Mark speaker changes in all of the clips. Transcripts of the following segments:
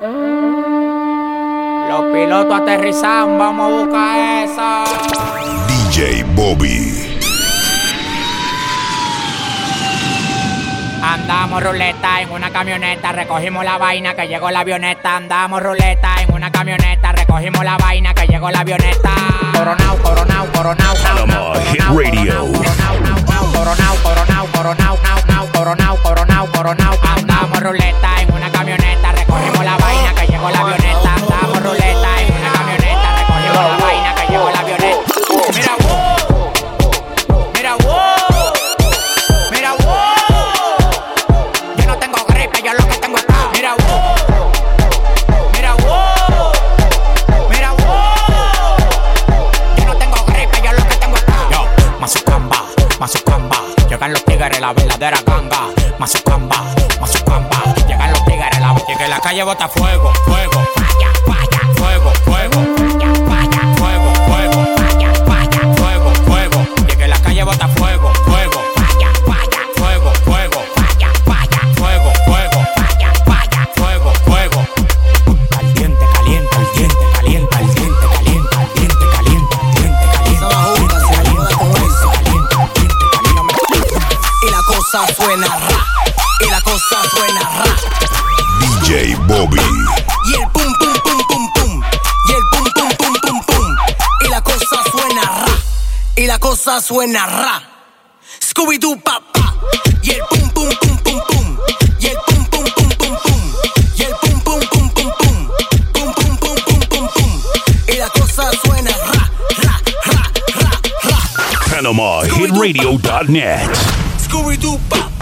Speaker 1: Los pilotos aterrizan, vamos a buscar eso.
Speaker 2: DJ Bobby.
Speaker 1: Andamos ruleta en una camioneta, recogimos la vaina que llegó la avioneta. Andamos ruleta en una camioneta, recogimos la vaina que llegó la avioneta. Coronao, coronao, coronao,
Speaker 2: Panama Hit Radio.
Speaker 1: coronao, coronao, coronao, coronao, coronao, coronao, coronao. Andamos ruleta en una camioneta, recogimos la vaina que llegó la avioneta. Bota fuego, fuego. Falla, falla. Fuego, fuego. Falla, falla. Fuego, fuego. Falla, falla. Fuego, fuego. Llegué la calle bota fuego, fuego. Falla, falla. Fuego, fuego. Falla, falla. Fuego, fuego. Falla, falla. Fuego, fuego. Caliente, caliente, caliente, caliente, caliente, caliente, caliente, caliente, caliente, caliente, caliente, caliente, caliente,
Speaker 3: Y la cosa suena ra. Y la cosa suena ra.
Speaker 2: DJ Bobby.
Speaker 3: Y el pum pum pum pum pum. Y el pum pum pum pum pum. Y la cosa suena ra. Y la cosa suena ra. Scooby Doo papá. Y el pum pum pum pum pum. Y el pum pum pum pum pum. Y el pum pum pum pum pum. Pum pum pum pum pum pum. Y la cosa suena ra ra ra ra ra.
Speaker 2: PanamaHitRadio.net.
Speaker 3: Scooby Doo papá.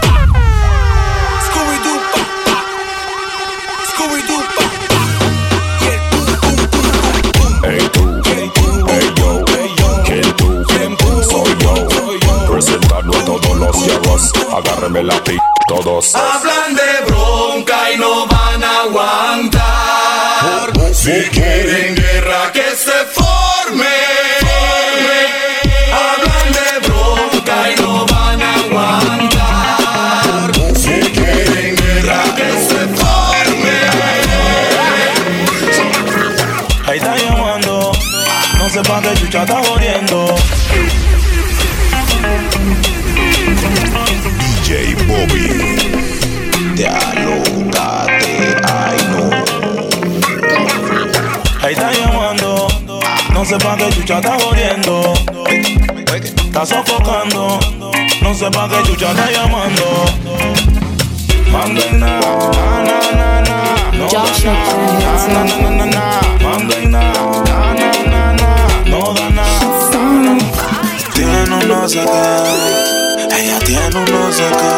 Speaker 4: Pa' qué chucha está jodiendo. Está sofocando, no sé pa' qué chucha está llamando. Manden na, na, na, na, na. No da na, na, na, na, na, na. Manden na, na, na, na, na. No da na. Tiene un no sé qué, ella tiene un no sé qué,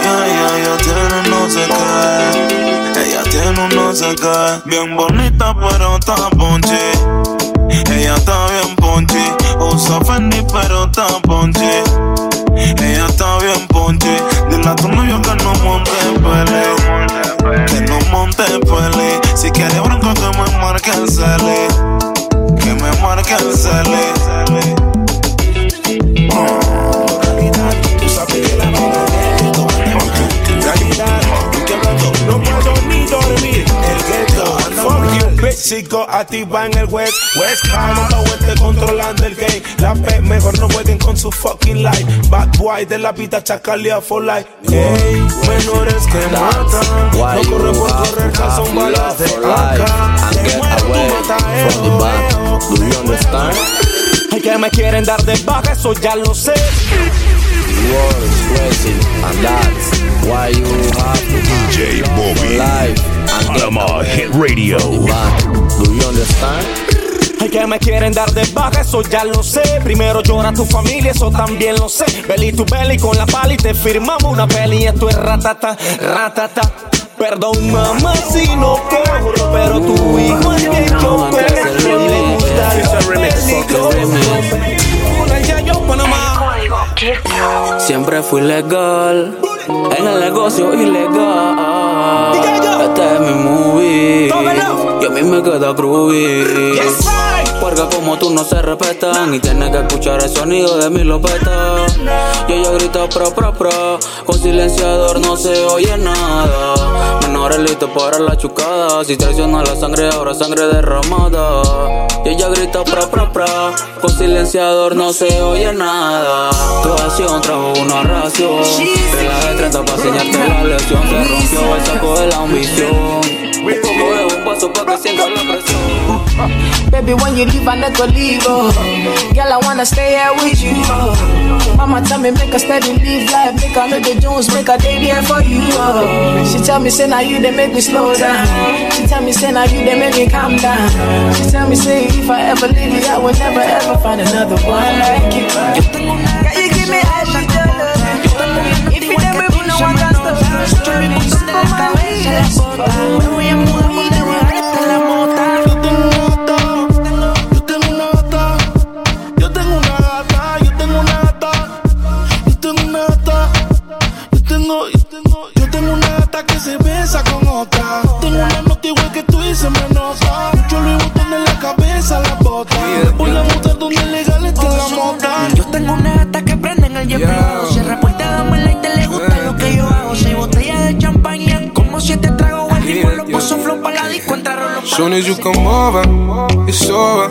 Speaker 4: ella, ella, ella tiene un no sé qué, ella tiene un no sé qué, bien bonita pero está ponche, ella está bien ponche, usa Fendi pero está ponche, ella está bien ponche, dile a tu novio que no monte pele, que no monte pele, si quiere bronco que me marque el cele, que me marque el cele.
Speaker 5: Tú sabes que la vida es esto, no sigo activa en el west, west Coast, los oeste controlando el game. La P mejor no jueguen con su fucking life. Bad boy de la vida chacalea for life. Hey, menores que matan, no corre por correr, son balas de acá. Te muero, tú matas el ojeo.
Speaker 6: Do you understand?
Speaker 5: Ay, que me quieren dar de baja, eso ya lo sé.
Speaker 6: World is crazy, and that's why you have to
Speaker 2: DJ Bobby.
Speaker 6: get
Speaker 2: Panama Hit Radio.
Speaker 6: Do you understand?
Speaker 5: Ay, que me quieren dar de baja, eso ya lo sé. Primero llora tu familia, eso también lo sé. Belly tu belly con la pala y te firmamos una peli. Esto es ratata, ratata. Perdón, mamá, si no cobro, pero tu hijo es
Speaker 6: que es el
Speaker 5: No le gusta. Una ya yo, Panamá.
Speaker 6: Siempre fui legal en el negocio ilegal. Este es mi movie. Y a mí me queda groovy. Como tú no se respetan. Y tienes que escuchar el sonido de mi lopeta. Y ella grita pro, pro, pro. Con silenciador no se oye nada. Menores listos para la chucada. Si traiciona la sangre, ahora sangre derramada. Y ella grita pro, pro, pro. Con silenciador no se oye nada. Tu acción trajo una ración. Regla de 30 para enseñarte la lección. Se rompió el saco de la ambición. Un poco de un paso para que sientas la presión.
Speaker 7: Baby, when you leave, I never leave. Oh. Girl, I wanna stay here with you. Oh. Mama tell me make a steady live life, make a know the Jones, make a day there for you. Oh. She tell me say now you they make me slow down. She tell me say now you they make me calm down. She tell me say if I ever leave you, I will never ever find another one like you. Girl, you give me. If you never no one got stuff,
Speaker 8: tengo, yo tengo, yo tengo una gata que se besa con otra. Tengo una nota igual que tú y se me nota. Mucho Louis Vuitton en la cabeza, la bota. Voy a montar donde legal está la mota.
Speaker 7: Yo tengo una gata que prende en el jet privado. Se reporta dame y te le gusta lo que yo hago. Seis botellas de champaña, como siete tragos. El tipo lo puso flow para la disco, entraron los
Speaker 8: Soon as you come over, it's over.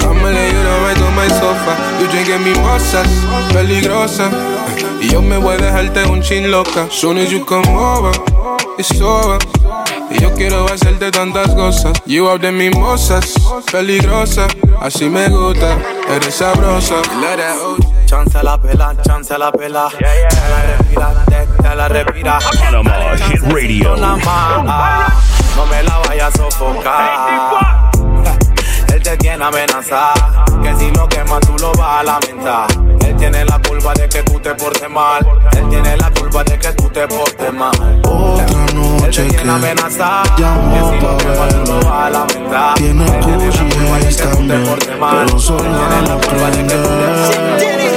Speaker 8: I'ma lay you down right on my sofa. You drinking mimosas, peligrosa. Y yo me voy a dejarte un chin loca. Soon as you come over, it's over. Y yo quiero hacerte tantas cosas. You out de mimosas, peligrosa. Así me gusta, eres sabrosa.
Speaker 5: Chance la pela, chance la pela. Te la respira, te, te la respira.
Speaker 2: Panama Hit Radio.
Speaker 5: No me la vayas a sofocar. Él te tiene amenazada, que si lo quemas tú lo vas a lamentar. Él tiene la culpa de que tú te portes mal. Él tiene la culpa de que tú te portes mal.
Speaker 8: Otra
Speaker 5: Él
Speaker 8: noche
Speaker 5: te
Speaker 8: que
Speaker 5: tiene amenazada, que
Speaker 8: llamó
Speaker 5: si lo
Speaker 8: verme.
Speaker 5: vas a lamentar.
Speaker 8: Tiene
Speaker 5: Él tiene la culpa de que tú te portes mal.
Speaker 8: pero
Speaker 5: Él tiene la
Speaker 8: no
Speaker 5: culpa de que tú te
Speaker 8: prende.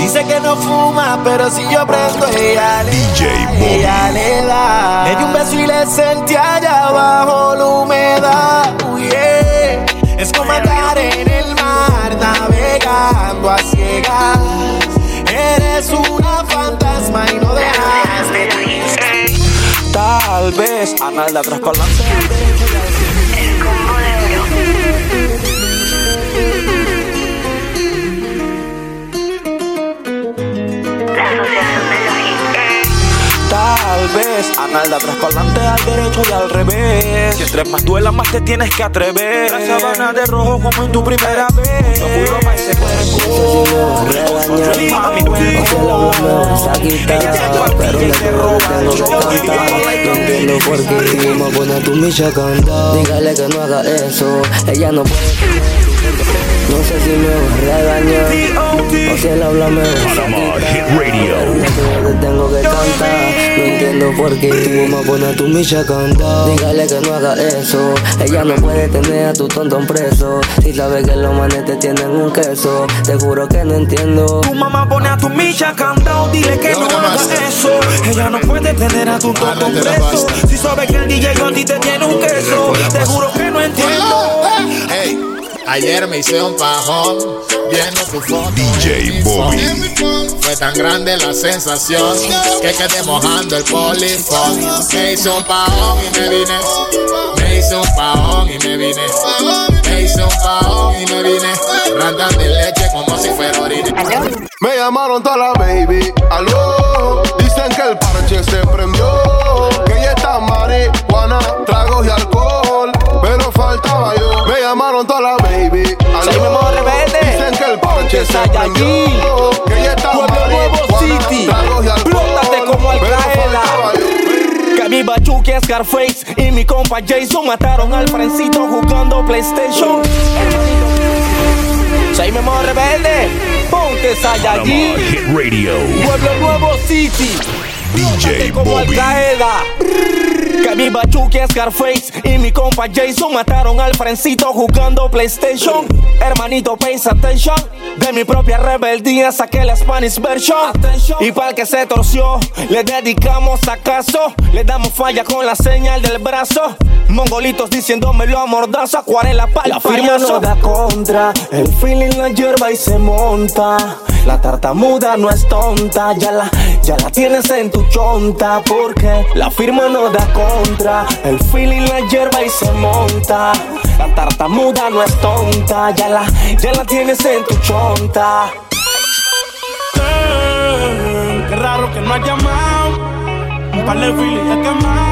Speaker 5: Dice que no fuma, pero si yo prendo ella le
Speaker 2: DJ
Speaker 5: da,
Speaker 2: Bobby.
Speaker 5: ella le da. Le di un beso y le sentí allá abajo la humedad. Uy, yeah. Es como ciegas. Eres una fantasma y no dejas de Tal vez a nada atrás Tal vez a nada atrás para adelante, al derecho y al revés. Si entre más duela, más te tienes que atrever. La sabana de rojo como en tu primera vez. Yo juro pa' ese cuerpo. Mami, Ella se cuartilla y te roba. Yo
Speaker 9: No entiendo por qué vamos a poner tu micha canta Dígale que no haga eso, ella no puede No sé si me va a regañar O si él habla me a
Speaker 2: Panama Hit Radio.
Speaker 9: Pero yo te tengo que cantar. No entiendo por qué vamos a poner tu micha canta Dígale que no haga eso. Ella no puede tener a tu tontón preso. Si sabe que los manes te tienen un queso Te juro que no entiendo.
Speaker 5: Tu mamá pone a tu micha cantao, dile que no haga eso. Ella no puede tener a tu tonto preso. Si sabe que el DJ a ti te tiene un queso, te juro que no entiendo.
Speaker 10: Hey, ayer me hice un pajón viendo tu foto.
Speaker 2: DJ Bobby.
Speaker 10: Fue tan grande la sensación que quedé mojando el polifón. Me hice un pajón y me vine. Me hice un pajón y me vine. Me hice un pajón y me vine. Randan de leche como si fuera orina.
Speaker 11: Me llamaron toda la baby, aló. Dicen que el parche se prendió. Que ya está marihuana, tragos y alcohol. Faltaba yo. Me llamaron toda la baby,
Speaker 5: Memo Rebelde.
Speaker 11: Dicen que el parche se. Que está
Speaker 5: Pueblo Nuevo City. Plótate como
Speaker 11: yo.
Speaker 5: Que mi bachuque Scarface y mi compa Jason mataron al Frencito jugando PlayStation. Soy Memo Rebelde, ponte.
Speaker 2: Hit Radio.
Speaker 5: Pueblo Nuevo City.
Speaker 2: DJ
Speaker 5: como Al. Que mi Iba Chucky, Scarface y mi compa Jason mataron al frencito jugando PlayStation. Hermanito, pay attention. De mi propia rebeldía saqué la Spanish version. Y para el que se torció, le dedicamos acaso. Le damos falla con la señal del brazo. Mongolitos diciéndomelo a mordazo, acuarela para
Speaker 12: La firma no da contra, el feeling la hierba y se monta. La tartamuda no es tonta, ya la, ya la tienes en tu chonta. Porque la firma no da contra, el feeling la hierba y se monta. La tartamuda no es tonta, ya la, ya la tienes en tu chonta.
Speaker 13: Eh, qué raro que no has llamado. Un par de.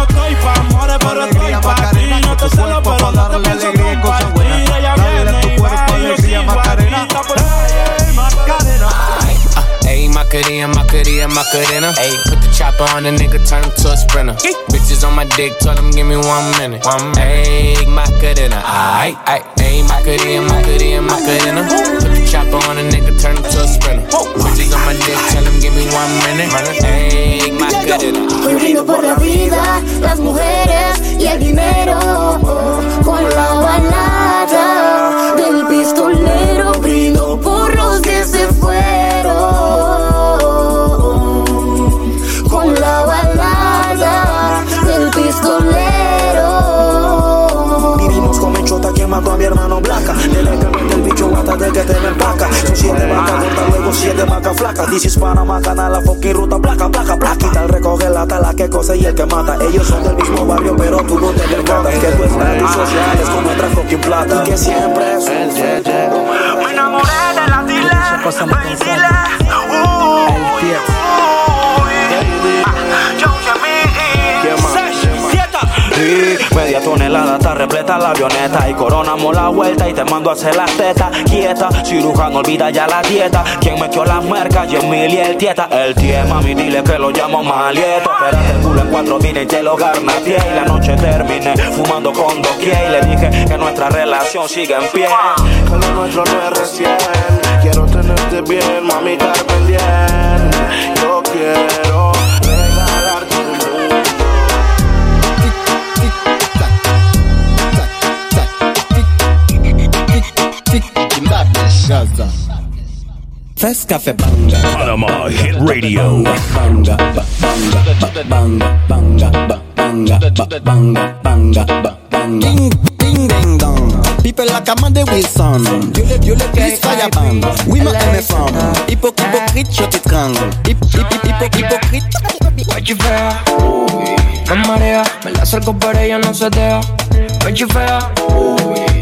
Speaker 13: no estoy pa' amores, pero estoy pa' ti. No te celo, pero no te pienso compartir. Ella viene y va y yo. Está por
Speaker 14: Ayy, Macarena, Macarena, Macarena. Ayy, put the chopper on the nigga, turn him to a sprinter. Bitches on my dick, tell him give me one minute. One Ayy, Macarena, aight, aight. Ayy, Macarena, Macarena, Macarena. Put the chopper on the nigga, turn him to a sprinter. Bitches on my dick, tell him give me one minute. Ayy, Macarena.
Speaker 15: Hoy brindo por la vida, las mujeres y el dinero. Con la balada que
Speaker 7: te me empaca. Son siete vacas gordas, luego siete vacas flacas. This is Panamá, canal, la fucking ruta, placa, placa, placa. Quita el recoge la tala que cose y el que mata. Ellos son del mismo barrio, pero tú no te percatas. Que tu estatus social es con nuestra fucking plata. Y que siempre es un
Speaker 16: Me enamoré de la dile, ven y dile.
Speaker 5: Sí, media tonelada está repleta la avioneta. Y coronamos la vuelta y te mando a hacer las tetas quieta, cirujano olvida ya la dieta. Quien metió las mercas y Emil y el tieta. El tie mami dile que lo llamo malieto. Espérate el culo en cuatro vine y te lo garnateé y la noche terminé fumando con doquier. Y le dije que nuestra relación sigue en pie.
Speaker 13: Que lo nuestro no es recién. Quiero tenerte bien, mami, estar pendiente. Yo quiero
Speaker 2: Fest Café Banga. Panama Hit Radio.
Speaker 12: Banga, ba- banga, ba- banga, banga, ba- banga, ba- banga, banga, ba- banga. Ding, ding, ding, dong. People like Amanda Wilson. Please fire bang. Oui, ma MFM. Hypo, hypocrite, je t'étrangle. Hip, hip, hip, hypo, hypocrite.
Speaker 17: Me chifea, me marea, me la acerco pero ella no se deja. Me chifea,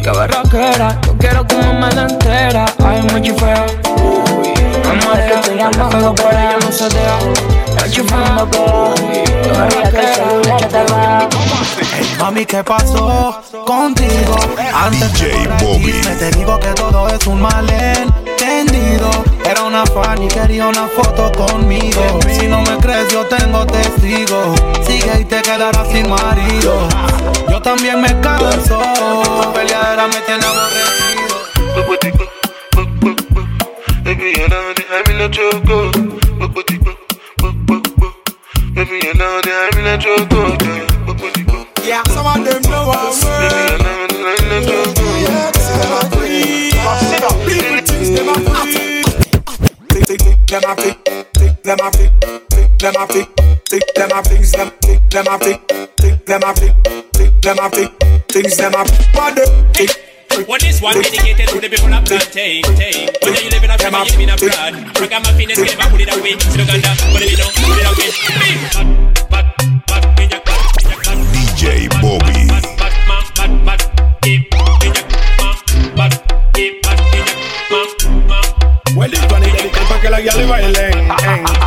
Speaker 17: que berraquera, yo quiero que me la entera. Ay, me chifea, me marea, me la pego pero ella no se deja. Me chifea, que berraquera.
Speaker 18: Mami, ¿qué pasó contigo? Antes de convertirme, te digo que todo es un malentendido. Era una fan y quería una foto conmigo. Si no me crees, yo tengo testigo. Sigue y te quedarás sin marido. Yo también me canso. Tu peleadera me tiene aborrecido.
Speaker 13: Baby, you I'm in a choco. Baby, you know that I'm in a choco.
Speaker 16: Yeah, some of them know I'm
Speaker 13: Baby, you know that I'm in a choco.
Speaker 16: Them a fit, tick them a fit, tick them a fit, tick them a things them, tick them a fit, tick them a fit, tick them a fit, things them a body, tick.
Speaker 19: Well, this one dedicated to the people of plantain. Whether you live in a Africa, you live in abroad. Ragamuffin is getting back, put it away. To Uganda, put it down, put it away.
Speaker 2: DJ Bobby.
Speaker 20: Well, this one is dedicated para que las guiales bailen.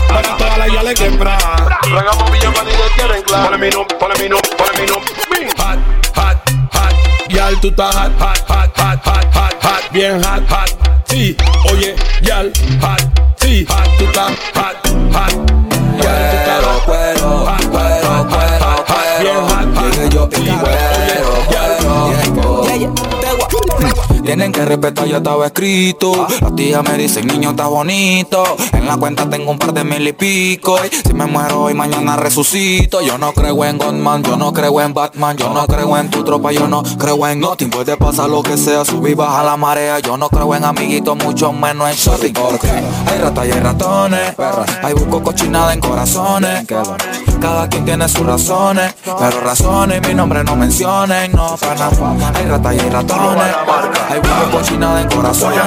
Speaker 20: Para todas las guiales que
Speaker 11: Bra. Tragamos billete para te tienen claro. Ponle mi nombre, ponle mi nombre, ponle mi nombre.
Speaker 4: Hot, hot, hot. Yal, tú estás hot, hot, hot, hot, hot, hot, hot. Bien hot, hot. Sí, oye, yal, hot. Sí, hot, tú estás hot, hot.
Speaker 21: Tienen que respetar, ya estaba escrito. Las tías me dicen, niño, está bonito. En la cuenta tengo un par de mil y pico. Y si me muero hoy, mañana resucito. Yo no creo en Godman, yo no creo en Batman. Yo no creo en tu tropa, yo no creo en nothing. Puede pasar lo que sea, subir, baja la marea. Yo no creo en amiguitos, mucho menos en shopping. Porque hay ratas y hay ratones. Hay busco cochinada en corazones. Cada quien tiene sus razones. Pero razones, mi nombre no mencionen. No, para Hay ratas y hay ratones. Hay busco cochinada en corazones.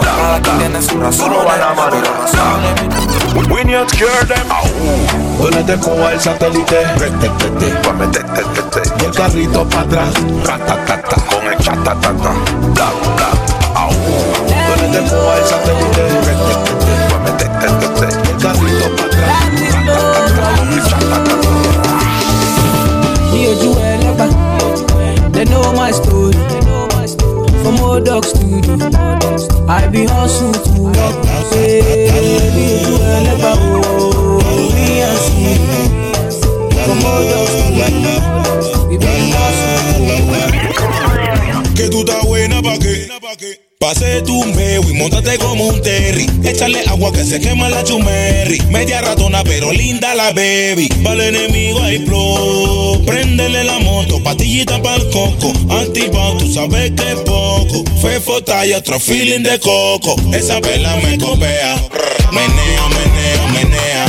Speaker 21: Cada quien tiene sus razones. Pero razones,
Speaker 4: We need to cure them.
Speaker 11: Donde te coja el satélite. Y el carrito para atrás.
Speaker 22: Con el chatatata. Bla, bla. Au.
Speaker 11: Donde te coja el satélite.
Speaker 23: I be to.
Speaker 4: Que tú estás buena pa' qué. Pase tu meo y montate como un terry. Échale agua que se quema la chumerri. Media ratona pero linda la baby. Vale enemigo hay flow. Préndele la moto, patillita pa'l coco. Antipao, tú sabes que es poco. Fefo talla, otro feeling de coco. Esa vela me copea. Menea, menea, menea.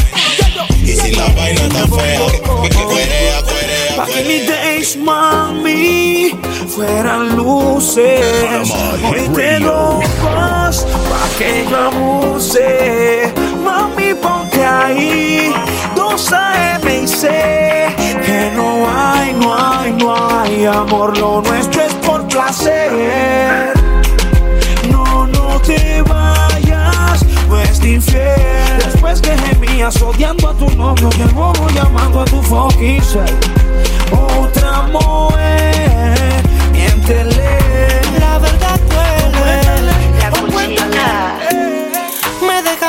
Speaker 4: Y si la vaina está fea, cuerea, cuerea,
Speaker 16: Pa' que mis days, mami, fueran luces. Hoy te locos, pa' que yo abuse. Mami, ponte ahí, dos AM y C. No hay, no hay, no hay amor. Lo nuestro es por placer. No, no te vayas, es infiel. Después que gemías odiando a tu novio, que bobo llamando a tu fucking. Otra mujer,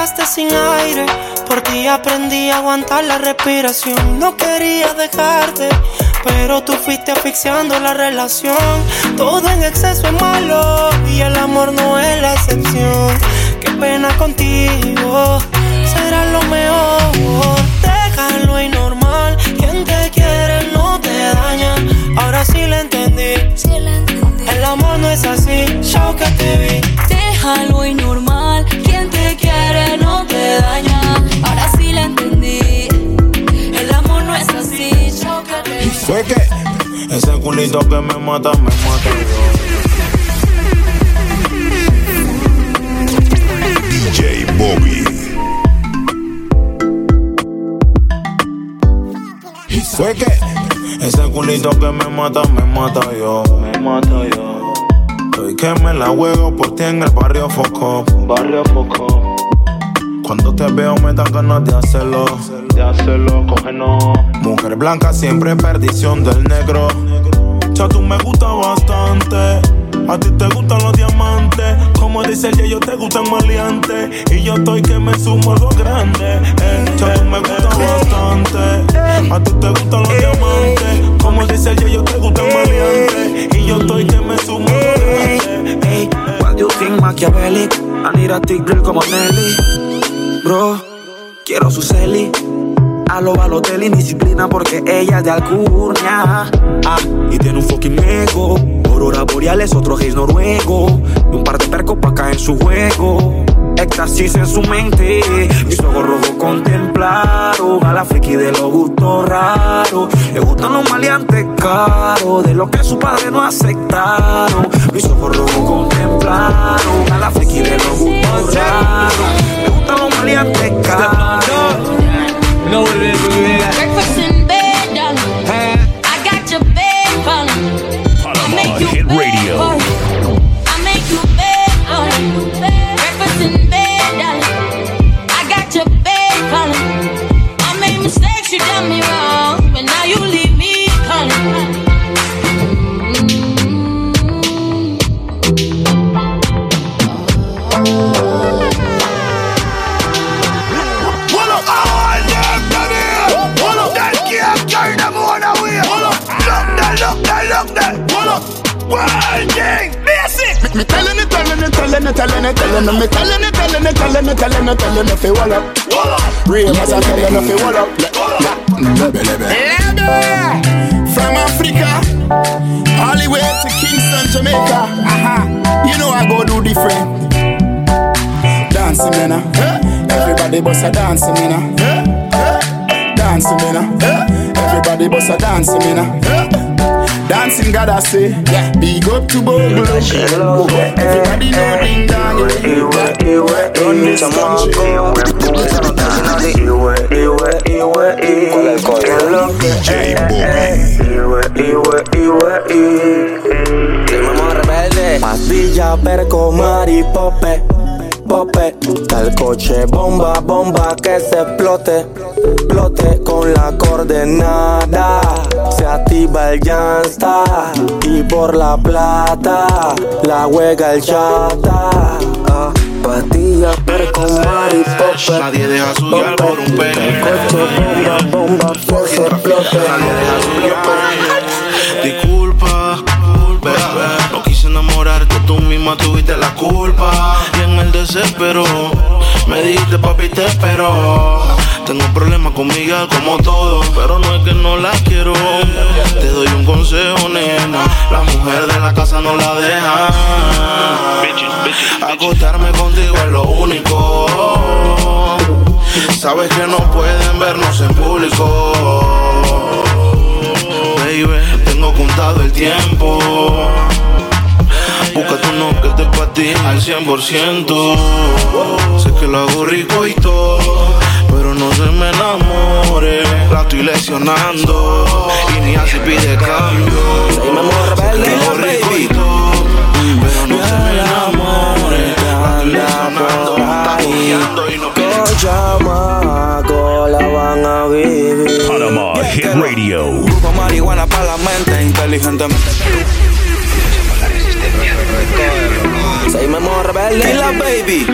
Speaker 24: dejaste sin aire. Por ti aprendí a aguantar la respiración. No quería dejarte. Pero tú fuiste asfixiando la relación. Todo en exceso es malo. Y el amor no es la excepción. Qué pena contigo. Será lo mejor. Déjalo y normal. Quien te quiere no te daña. Ahora sí lo entendí. El amor no es así. Chao que te vi.
Speaker 25: Déjalo y normal. Te daña. Ahora sí la entendí. El amor no es así. Que.
Speaker 4: ¿Fue qué? Ese culito que me mata, me mata
Speaker 2: DJ Bobby.
Speaker 4: ¿Fue qué? Ese culito que me mata, me mata yo. Me mata yo. Estoy que me la juego por ti en el barrio Foco. Barrio Foco. Cuando te veo me dan ganas de hacerlo. De hacerlo, cógenos. Mujer blanca, siempre perdición del negro. Ya tú me gusta bastante. A ti te gustan los diamantes. Como dice el yo te gustan maleantes. Y yo estoy que me sumo a lo grande. Eh. Ya tú me gusta bastante. A ti te gustan los diamantes. Como dice el yo te gustan maleantes. Y yo estoy que me sumo a lo grande.
Speaker 15: Hey, what do you think Machiavelli? I need a thick girl como Nelly. Bro, quiero su celi. A lo Balotelli, disciplina porque ella es de Alcurnia. Ah, y tiene un fucking ego. Aurora boreales, otro gays noruego. Y un par de percos pa' caer en su juego. Éxtasis en su mente. Mis ojos rojos contemplaron a la friki de los gustos raros. Le gustan los maleantes caros, de lo que su padre no aceptaron. Mis ojos rojos contemplaron a la friki de los gustos raros. Le gustan los maleantes caros.
Speaker 26: Telling it, me telling it, telling it, telling it, telling it, telling it, fi wall up. Real as I tell you, fi wall up. From Africa, all the way to Kingston, Jamaica. Aha, you know I go do different. Dancing, man. uh. Everybody bust a dancing, man. uh. Dancing, man. uh. Everybody bust a dancing, man. Uh. Dancing God I say, yeah. big up to Bogle. Everybody know ding dong. Run this country.
Speaker 2: DJ
Speaker 9: Rimamos rebelde. Pastilla, perco, mari, pope. Tal coche, bomba, bomba, que se explote, explote con la coordenada. Se activa el llanta y por la plata la juega el chata. Ah, Pastilla, perco, mari, pope.
Speaker 7: Nadie deja su guiar por un
Speaker 9: Tal coche, bomba, bomba, que se explote.
Speaker 7: Nadie deja misma tuviste la culpa. Y en el desespero me dijiste, papi, te espero. Tengo problemas con Miguel como todo, pero no es que no la quiero. Te doy un consejo, nena. La mujer de la casa no la deja. Acostarme contigo es lo único. Sabes que no pueden vernos en público. Baby, tengo contado el tiempo. Búscate uno que te patine al 100%. Sé que lo hago rico y todo, pero no se me enamore. La estoy lesionando y ni así pide cambio. Sé que lo hago rico y todo, pero no se me enamore. La estoy lesionando, está y no quiere
Speaker 9: chamaco la van a vivir.
Speaker 2: Panama Hit Radio.
Speaker 21: Con marihuana para la mente, inteligentemente.
Speaker 9: Seguimos rebelde.
Speaker 21: la baby.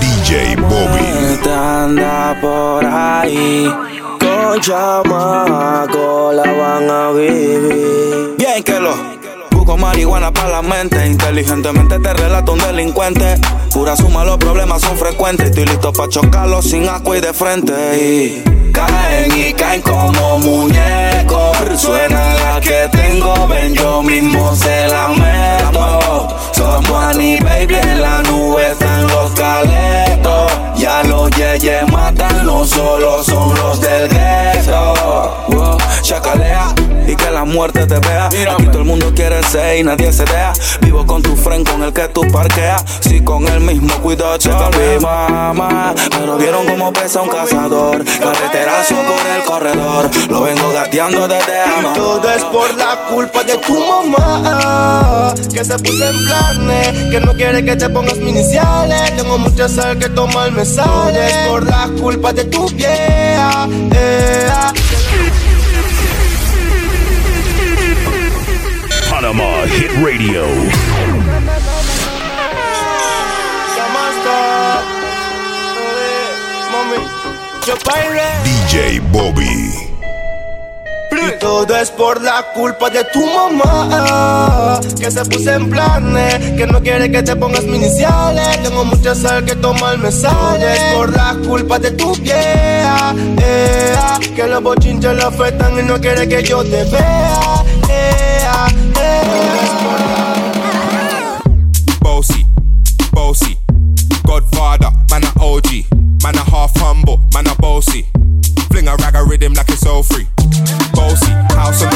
Speaker 2: DJ Bobby.
Speaker 9: Te anda por ahí. Con chamaco la van a vivir.
Speaker 21: Bien que lo busco marihuana para la mente. Inteligentemente te relato un delincuente. Pura suma, los problemas son frecuentes. Estoy listo para chocarlos sin agua y de frente. Y caen y caen como muñecos. Suena la que tengo, ven, yo mismo se la meto. Somos Annie Baby en la nube están los caletos. Ya los yeyes matan, no solo son los del gueto. Wow, y que la muerte te vea. Aquí todo el mundo quiere ser y nadie se deja. Vivo con tu friend con el que tú parqueas. Si con el mismo cuidado, mi mamá. Pero vieron cómo pesa un cazador. Carreterazo por el corredor. Lo vengo gateando desde ama.
Speaker 27: Todo es por la culpa de tu mamá Que se puso en planes Que no quiere que te pongas mis iniciales Tengo mucha sal que tomar me sale Es por la culpa de tu vieja eh,
Speaker 2: Panama Hit Radio. DJ Bobby.
Speaker 27: Y todo es por la culpa de tu mamá Que se puso en planes Que no quiere que te pongas mis iniciales Tengo mucha sal que tomar me sale Es por la culpa de tu vieja eh, Que los bochinches la afectan y no quiere que yo te vea
Speaker 28: OG, man a half humble, man a bossy. Fling a rag a rhythm like it's all free. Bossy, house on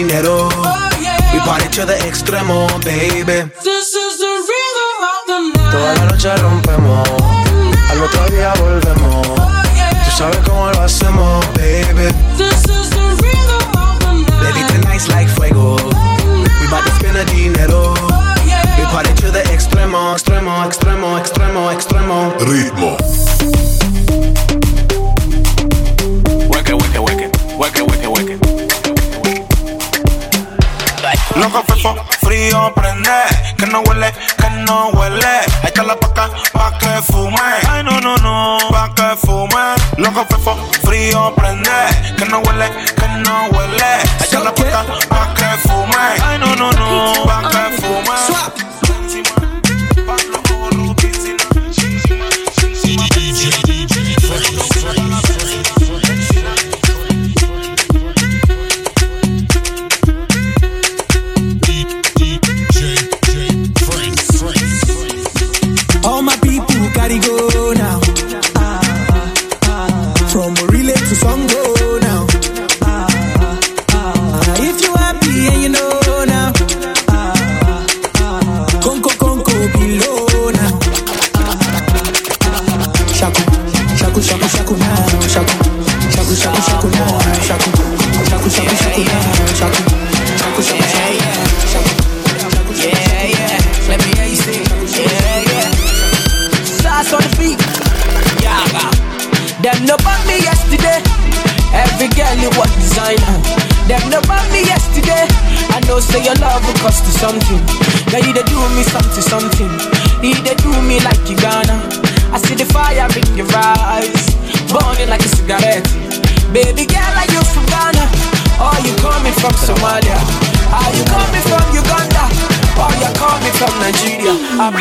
Speaker 16: dinero. We party to the extremo, baby.
Speaker 29: This is the rhythm of the night.
Speaker 16: Toda la noche rompemos. Al otro día volvemos. Tú sabes cómo lo hacemos, baby.
Speaker 29: This is the rhythm of the night.
Speaker 16: Baby, tonight's like fuego. We bout to spend the dinero. We party to the extremo, extremo, extremo, extremo, extremo.
Speaker 30: Ritmo.
Speaker 23: Fefo, frío prende, que no huele, que no huele. Ahí está la paca, pa' que fume. Ay, no, no, no, pa' que fume. Loco fefo, frío prende, que no huele, que no huele. Ahí está la paca, pa' que fume. Ay, no, no, no, pa' que fume.
Speaker 31: Baby girl, are you from Ghana? Or you coming from Somalia? Are you coming from Uganda? Or you coming from Nigeria? I'm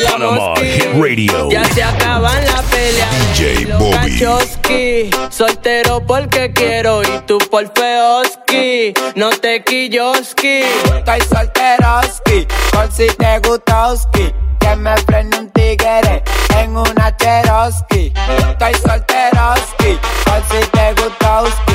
Speaker 2: la
Speaker 30: Radio.
Speaker 2: Ya se acaban la pelea
Speaker 30: DJ
Speaker 2: los
Speaker 30: Bobby.
Speaker 2: Soltero porque quiero y tú por feoski. No te quilloski.
Speaker 32: Estoy solteroski, por si te gustoski. Que me frene un tigre en una Cherokee. Estoy solteroski, por si te gustoski.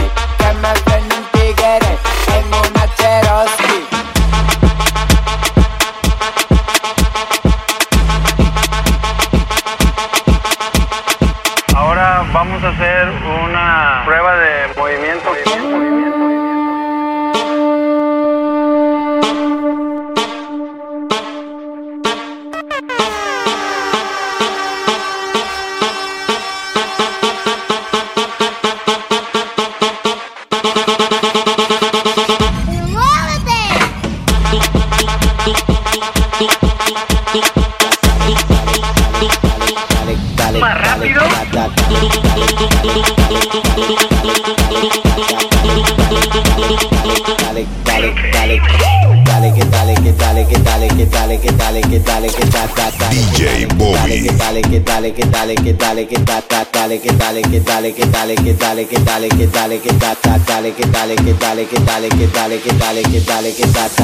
Speaker 30: make it back.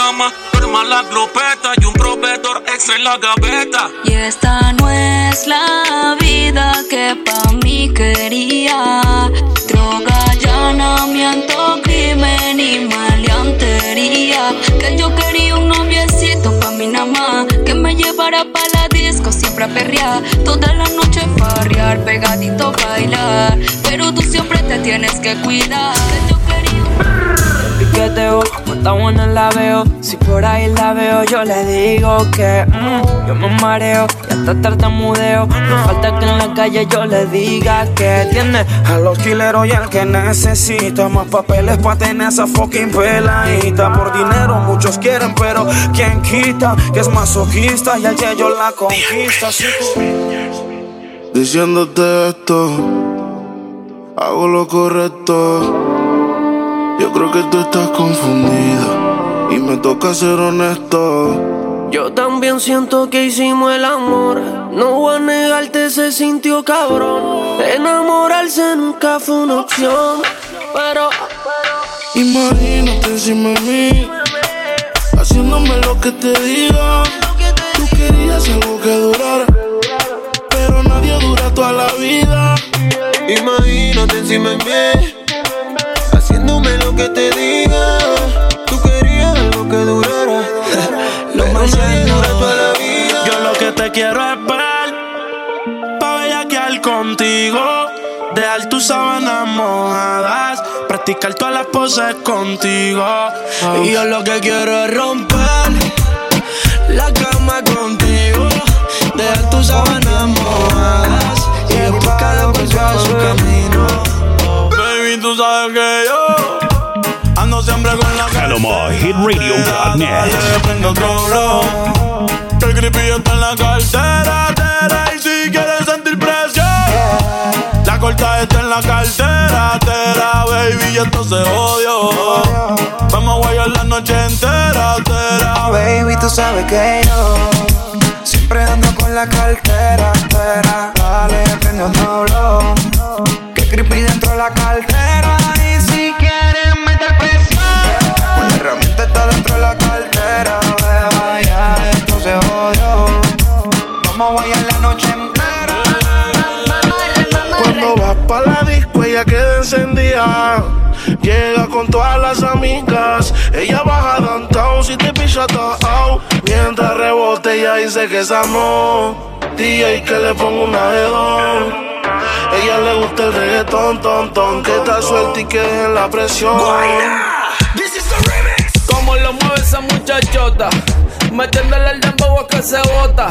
Speaker 30: Cama la glopeta y un proveedor extra en la gaveta.
Speaker 25: Y esta no es la vida que pa' mí quería. Droga, allanamiento, crimen y maleantería. Que yo quería un noviecito pa' mi más. Que me llevara pa' la disco, siempre a perrear. Toda la noche farrear, pegadito bailar. Pero tú siempre te tienes que cuidar. Que yo
Speaker 21: piqueteo, está buena la veo. Si por ahí la veo, yo le digo que mm, yo me mareo y hasta tartamudeo. No falta que en la calle yo le diga que tiene
Speaker 27: a los quileros y al que necesita más papeles para tener esa fucking peladita. Por dinero muchos quieren, pero quien quita que es masoquista y que yo la conquista.
Speaker 7: Diciéndote esto, hago lo correcto. Yo creo que tú estás confundida y me toca ser honesto.
Speaker 21: Yo también siento que hicimos el amor. No voy a negarte, se sintió cabrón. Enamorarse nunca fue una opción. Pero,
Speaker 7: Imagínate encima de mí, haciéndome lo que te diga. Tú querías algo que durara, pero nadie dura toda la vida.
Speaker 30: Imagínate encima de mí,
Speaker 27: Dejar tus sábanas mojadas, practicar todas las poses contigo.
Speaker 21: Y yo lo que quiero es romper la cama contigo. Dejar tus sábanas mojadas y después cada cual va a su camino.
Speaker 27: Baby, tú sabes que yo ando siempre con la prendo otro blow. Que el creepy está en la cartera, está en la cartera, tera, baby, y esto se odio. Vamos a guayar la noche entera, tera.
Speaker 21: Baby, tú sabes que yo siempre ando con la cartera, espera, dale, prende otro blow. Que creepy dentro de la cartera
Speaker 7: ella queda encendida. Llega con todas las amigas. Ella baja downtown si te picha out. Mientras rebote, ella dice que esa no. DJ que le pongo una hedón. Ella le gusta el reggaetón, ton, ton. Que está suelta y que dejen la presión.
Speaker 21: Como lo mueve esa muchachota, metiéndole el dembow a que se bota.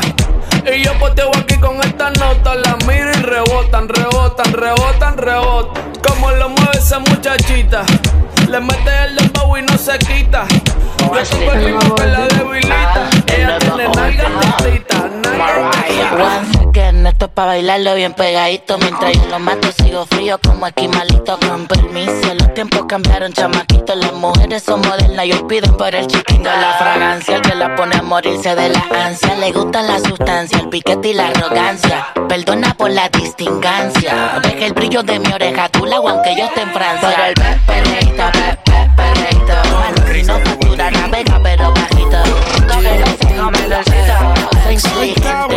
Speaker 21: Y yo poteo aquí con esta nota, la miro y rebotan, rebotan, rebotan, rebotan. Como lo mueve esa muchachita, le mete el dembow y no se quita. Yo tengo el ritmo que la debilita, ella tiene nalgas
Speaker 33: One second, esto es pa' bailarlo bien pegadito. Mientras yo lo mato sigo frío como esquimalito Con permiso, los tiempos cambiaron chamaquito Las mujeres son modernas y hoy piden por el chiquingo La fragancia, el que la pone a morirse de la ansia. Le gusta la sustancia, el piquete y la arrogancia. Perdona por la distingancia. Deja el brillo de mi oreja, tú la aunque yo esté en Francia. Pero el pe- perreíto, pe- pe- perreíto. No factura, navega pero bajito. Cógelo, sígame tu vida.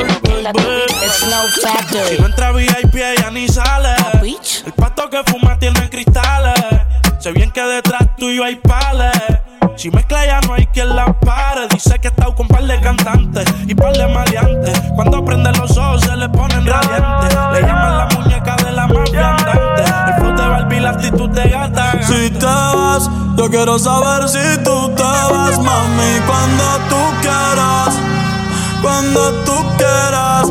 Speaker 27: Si no entra VIP, ella ni sale. El pato que fuma tiene cristales. Sé bien que detrás tuyo hay pales. Si mezcla ya no hay quien la pare. Dice que está con par de cantantes y par de maleantes. Cuando prende los ojos se le ponen radiantes. Le llaman la muñeca de la mafia andante. El flow de Barbie, la actitud de gata. Si te vas, yo quiero saber si tú te vas, mami. Cuando tú quieras, cuando tú quieras,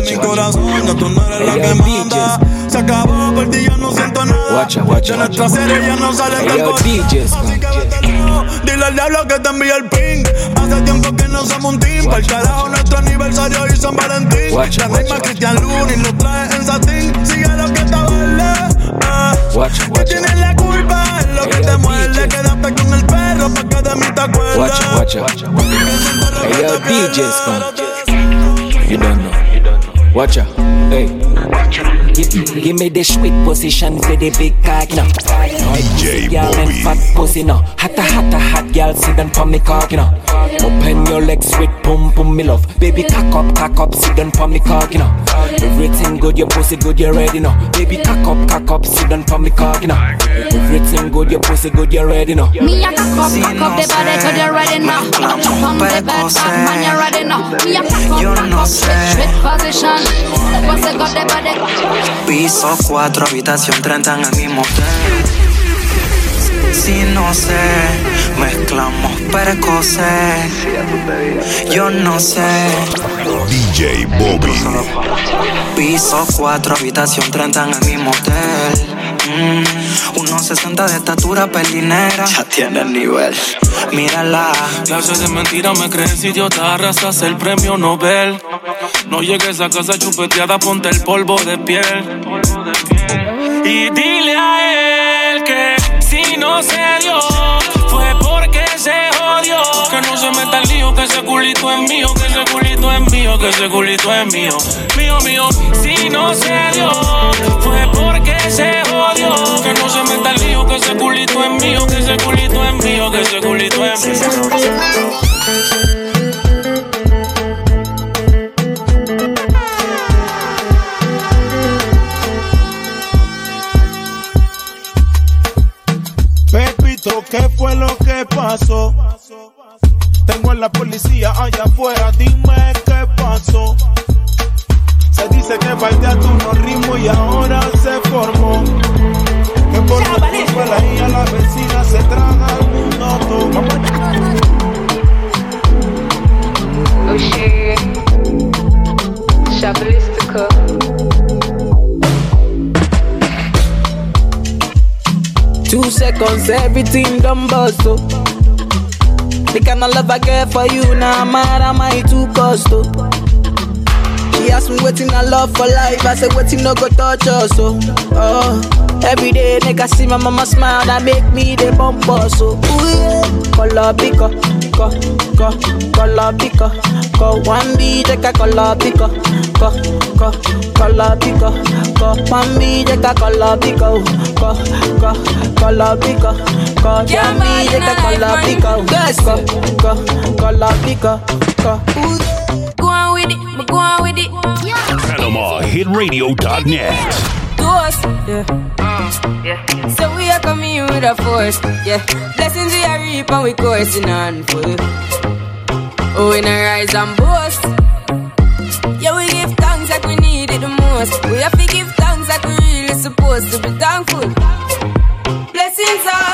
Speaker 34: Guacha, guacha,
Speaker 27: mi
Speaker 34: guacha.
Speaker 27: corazón, ya tú no eres la que manda. Se acabó, por ti ya no siento nada.
Speaker 34: Guacha, guacha,
Speaker 27: De nuestra
Speaker 34: guacha.
Speaker 27: serie ya no sale cosa.
Speaker 34: DJs,
Speaker 27: Así que vete lejos. Dile al diablo que te envíe el ping. Hace tiempo que no somos un team. El carajo, nuestro aniversario y San Valentín.
Speaker 34: Guacha,
Speaker 27: La
Speaker 34: guacha,
Speaker 27: misma Cristian Luna y lo trae en satín. Sigue lo que te vale.
Speaker 34: Guacha,
Speaker 27: Que
Speaker 34: guacha.
Speaker 27: tienes la culpa, es lo que te muerde. Quédate con el perro pa' que de mí te acuerdes.
Speaker 34: Guacha, guacha. Yo, DJs. You don't know. Watch out. Hey. Give, me the sweet position for the big cock now. DJ and fat pussy now. Hotta, hotta, hot girl, sit down for me cock now. Open your legs, sweet pum pum, me love. Baby, cock up, cock up, sit down for me cock now. Everything good, your pussy good, you ready now. Baby, cock up, cock up, sit down for me cock now. Everything good, your pussy good, you ready now.
Speaker 35: Me a cock up, cock up the body till you're ready now. Come the bed, bad man, you're ready now. Me a cock up, cock up, switch, switch position. Después se got the body.
Speaker 36: Piso 4, habitación 30 en el mismo hotel. Si no sé, mezclamos precoces. Yo no sé.
Speaker 2: DJ Bobby.
Speaker 36: Piso 4, habitación 30 en el mismo hotel. Mm, unos 60 de estatura, pelinera. Ya tiene el nivel. Mírala.
Speaker 30: Clases de mentira me crees idiota, arrastras el premio Nobel. No llegues a casa chupeteada, ponte el polvo de piel. Y dile a él que no se dio, fue porque se jodió. Que no se meta el lío, que ese culito es mío, que ese culito es mío, que ese culito es mío. Mío, mío, si no se dio, fue porque se jodió. Que no se meta el lío, que ese culito es mío, que ese culito es mío, que ese culito es mío.
Speaker 27: Pepito, ¿qué fue lo que pasó? Tengo a la policía allá afuera, dime qué pasó. Se dice que bailé tu no ritmo y ahora se formó. Que por tu culpa la hija, la vecina se traga el mundo todo.
Speaker 37: Oh shit.
Speaker 23: Two seconds, everything done bust oh. The kind of love I get for you, now nah, mad am I too cost oh. She asked me waiting I love for life, I said waiting no go touch us oh. oh. Every day nigga see my mama smile, that make me the bump us oh. Ooh yeah, color pico, co, co, color pico, co one B take a color pico, co, co, color pico, co one B take a color pico, co, co, color pico, co one B take a color pico, yes, co, co, color pico, co.
Speaker 35: Go on with it, me go on with it.
Speaker 2: PanamaHitRadio.net.
Speaker 37: Ghost, yeah. yeah. So we are coming in with a force, yeah. Blessings we are reap and we coursing on full. Oh, we not rise and boast. Yeah, we give thanks like we need it the most. We have to give thanks like we really supposed to be thankful. Blessings all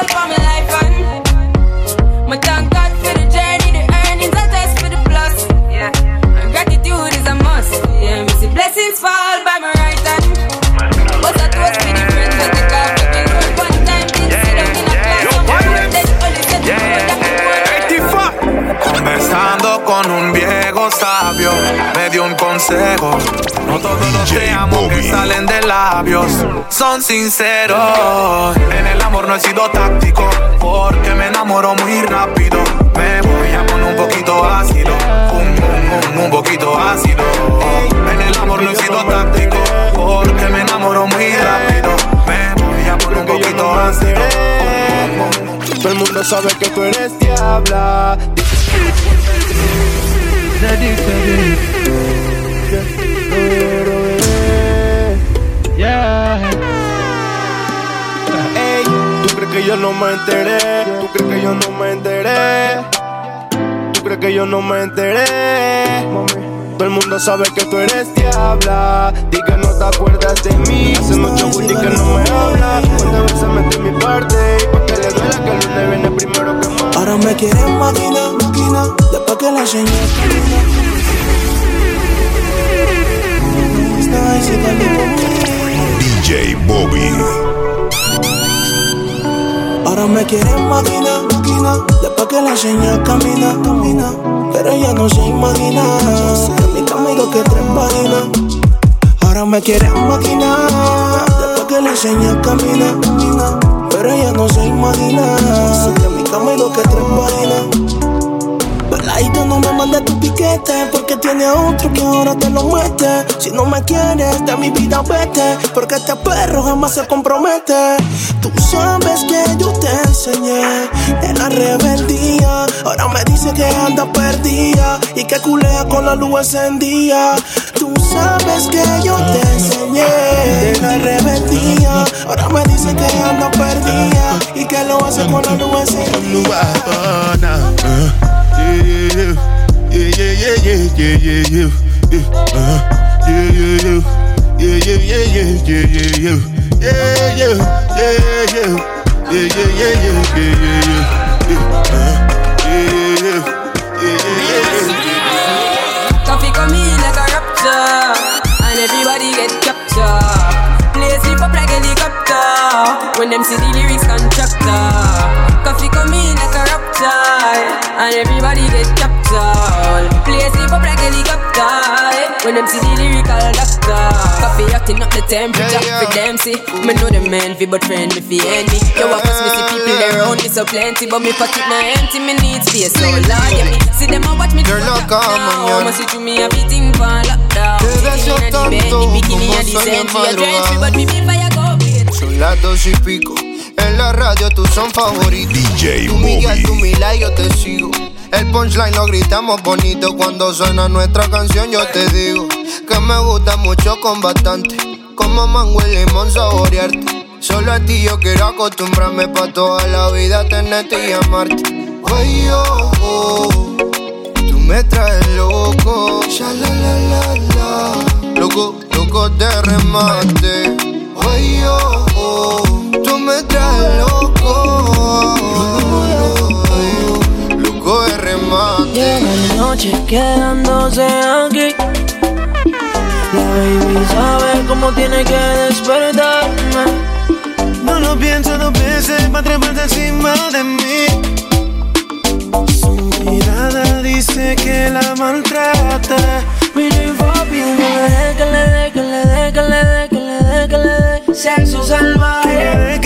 Speaker 36: viejo sabio, me dio un consejo. No todos los te amo que salen de labios son sinceros. En el amor no he sido táctico, porque me enamoro muy rápido. Me voy a poner un poquito ácido, un, un, un, un poquito ácido. En el amor no he sido táctico, porque me enamoro muy rápido. Me voy a poner un poquito ácido.
Speaker 27: Todo el mundo sabe que tú eres diabla.
Speaker 38: De diferente. Yeah.
Speaker 27: yo no me enteré? ¿Tú crees que yo no me enteré? ¿Tú crees que yo no me enteré? Todo el mundo sabe que tú eres diabla. Di que no te acuerdas de mí. Hace mucho bullying que no me habla. Cuántas veces metí mi parte. Y pa' que le duela que el lunes viene primero que más.
Speaker 16: Ahora me quieres máquina, máquina, después que la mí.
Speaker 2: DJ Bobby.
Speaker 16: Ahora me quieres máquina, máquina, después que la enseñé camina, camina. Pero ella no se imagina que mi dos que tres vaginas. Ahora me quieres máquina, después que la enseñé camina, camina. Pero ella no se imagina que mi dos que tres vaginas. Peladito, no me mandes tu piquete Porque tiene otro que ahora te lo mete. Si no me quieres, de mi vida vete Porque este perro jamás se compromete. Tú sabes que yo te enseñé En la rebeldía. Ahora me dice que anda perdida Y que culea con la luz encendida. Tú sabes que yo te enseñé En la rebeldía. Ahora me dice que anda perdida Y que lo hace con la luz encendida
Speaker 39: Yeah, yeah, yeah, yeah, yeah, yeah, yeah, yeah, yeah, uh, yeah, yeah, yeah, yeah, yeah, yeah, yeah, yeah, yeah, yeah, yeah, yeah, yeah, yeah, yeah, yeah, yeah, yeah, yeah, uh, yeah, yeah, yeah, yeah, yeah.
Speaker 37: Coffee come in like a rapture, and everybody get captured. Play sleep up like helicopter when them see the lyrics constructor. Coffee come in like a rapture, and everybody get captured. Play sleep up like helicopter when them see the lyrical doctor. Coffee acting up the temperature for them see. Me know the man fi but friend me fi enemy. Yo, I pass me see people around me so plenty, but me pocket na empty. Me need space so Lord, yeah me see them a watch me
Speaker 40: look
Speaker 37: lockdown.
Speaker 40: how mañana.
Speaker 37: Must see through me everything for lockdown. Sitting in the bed, the bikini and the sentry, a drench me, but me feel fire go.
Speaker 40: Son las dos y pico. En la radio tú son favoritos.
Speaker 2: DJ
Speaker 40: Tú Miguel, tú. Mila y yo te sigo. El punchline lo gritamos bonito cuando suena nuestra canción. Yo te digo que me gusta mucho con bastante. Como mango y limón saborearte. Solo a ti yo quiero acostumbrarme pa' toda la vida tenerte y amarte. Ay, oh, oh, tú me traes loco. Ya la la la la. Loco, loco de remate. Ay, oh, oh, tú me traes loco. Loco de remate.
Speaker 16: Llega la noche quedándose aquí. La baby sabe cómo tiene que despertarme.
Speaker 27: No lo pienso dos veces para treparte encima de mí. Su mirada dice que la maltrata.
Speaker 16: Mire, papi, no le dé, que le dé, que le dé, que le dé, que le dé, que le dé. Sexo salvaje.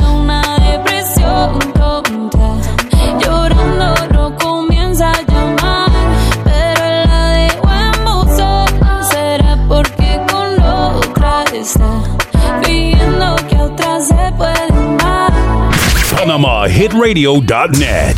Speaker 2: mamahitradio.net.